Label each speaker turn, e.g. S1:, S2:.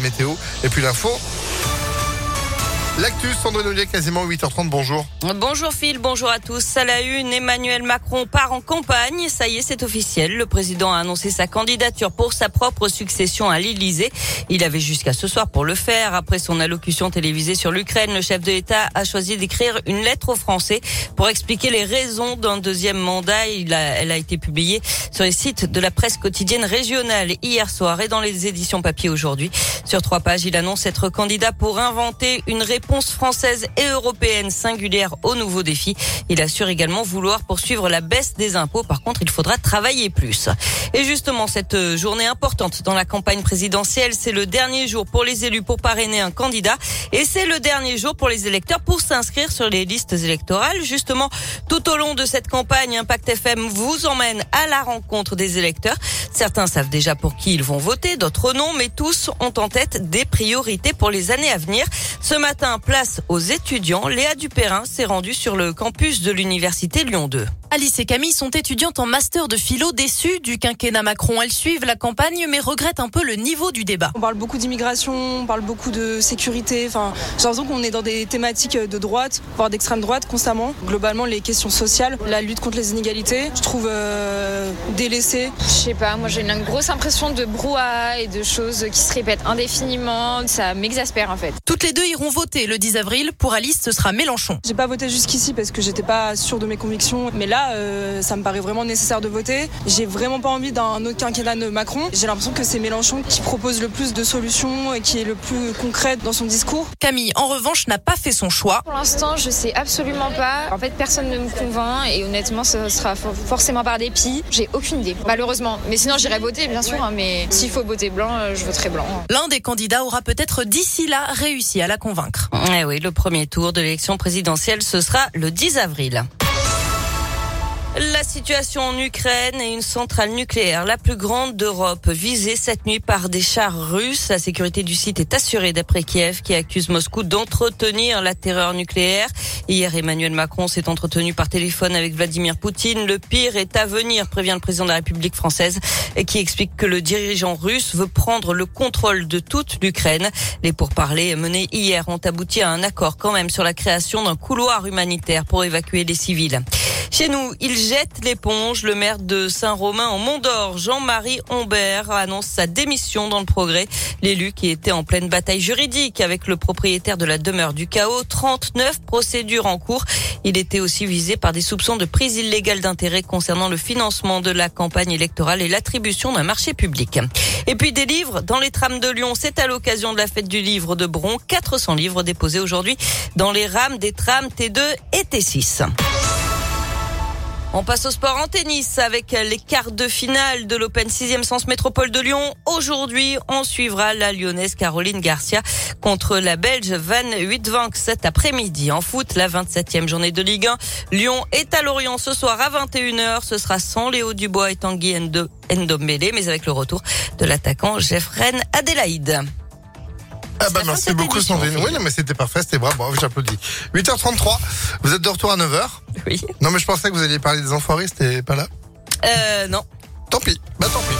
S1: météo et puis l'info. L'actus, Sandrine Ollier, quasiment 8h30, bonjour.
S2: Bonjour Phil, bonjour à tous. À la une, Emmanuel Macron part en campagne. Ça y est, c'est officiel. Le président a annoncé sa candidature pour sa propre succession à l'Élysée. Il avait jusqu'à ce soir pour le faire. Après son allocution télévisée sur l'Ukraine, le chef de l'État a choisi d'écrire une lettre aux Français pour expliquer les raisons d'un deuxième mandat. Il a, elle a été publiée sur les sites de la presse quotidienne régionale hier soir et dans les éditions papier aujourd'hui. Sur trois pages, il annonce être candidat pour inventer une réponse réponse française et européenne singulière aux nouveaux défis. Il assure également vouloir poursuivre la baisse des impôts. Par contre, il faudra travailler plus. Et justement, cette journée importante dans la campagne présidentielle, c'est le dernier jour pour les élus pour parrainer un candidat et c'est le dernier jour pour les électeurs pour s'inscrire sur les listes électorales. Justement, tout au long de cette campagne, Impact FM vous emmène à la rencontre des électeurs. Certains savent déjà pour qui ils vont voter, d'autres non, mais tous ont en tête des priorités pour les années à venir. Ce matin, place aux étudiants. Léa Dupérin s'est rendue sur le campus de l'université Lyon 2.
S3: Alice et Camille sont étudiantes en master de philo déçues du quinquennat Macron. Elles suivent la campagne mais regrettent un peu le niveau du débat.
S4: On parle beaucoup d'immigration, on parle beaucoup de sécurité. Enfin, j'ai l'impression qu'on est dans des thématiques de droite, voire d'extrême droite constamment. Globalement, les questions sociales, la lutte contre les inégalités, je trouve euh, délaissée.
S5: Je sais pas, moi j'ai une grosse impression de brouhaha et de choses qui se répètent indéfiniment. Ça m'exaspère en fait.
S3: Toutes les deux iront voter le 10 avril. Pour Alice, ce sera Mélenchon.
S4: J'ai pas voté jusqu'ici parce que j'étais pas sûre de mes convictions. Mais là, euh, ça me paraît vraiment nécessaire de voter. J'ai vraiment pas envie d'un autre quinquennat de Macron. J'ai l'impression que c'est Mélenchon qui propose le plus de solutions et qui est le plus concret dans son discours.
S3: Camille, en revanche, n'a pas fait son choix.
S5: Pour l'instant, je sais absolument pas. En fait, personne ne me convainc et honnêtement, ce sera forcément par dépit. J'ai aucune idée, malheureusement. Mais sinon, j'irai voter, bien sûr. Hein, mais s'il faut voter blanc, euh, je voterai blanc.
S3: L'un des candidats aura peut-être d'ici là réussi à la convaincre.
S2: Eh oui, le premier tour de l'élection présidentielle, ce sera le 10 avril. La situation en Ukraine et une centrale nucléaire, la plus grande d'Europe, visée cette nuit par des chars russes. La sécurité du site est assurée d'après Kiev, qui accuse Moscou d'entretenir la terreur nucléaire. Hier, Emmanuel Macron s'est entretenu par téléphone avec Vladimir Poutine. Le pire est à venir, prévient le président de la République française, qui explique que le dirigeant russe veut prendre le contrôle de toute l'Ukraine. Les pourparlers menés hier ont abouti à un accord quand même sur la création d'un couloir humanitaire pour évacuer les civils. Chez nous, il jette l'éponge. Le maire de Saint-Romain en Mont-d'Or, Jean-Marie Humbert, annonce sa démission dans le progrès. L'élu qui était en pleine bataille juridique avec le propriétaire de la demeure du chaos, 39 procédures en cours. Il était aussi visé par des soupçons de prise illégale d'intérêt concernant le financement de la campagne électorale et l'attribution d'un marché public. Et puis des livres dans les trams de Lyon. C'est à l'occasion de la fête du livre de Bron. 400 livres déposés aujourd'hui dans les rames des trams T2 et T6. On passe au sport en tennis avec les quarts de finale de l'Open 6e Sens Métropole de Lyon. Aujourd'hui, on suivra la lyonnaise Caroline Garcia contre la Belge Van Huytvanck cet après-midi. En foot, la 27e journée de Ligue 1. Lyon est à Lorient ce soir à 21h. Ce sera sans Léo Dubois et Tanguy Ndombele, mais avec le retour de l'attaquant Jeffren Adélaïde.
S1: Ah bah merci beaucoup Sandrine. Oui, non, mais c'était parfait, c'était bravo, j'applaudis. 8h33, vous êtes de retour à 9h
S2: Oui.
S1: Non mais je pensais que vous alliez parler des enfoirés, c'était pas là
S2: Euh, non.
S1: Tant pis, bah tant pis.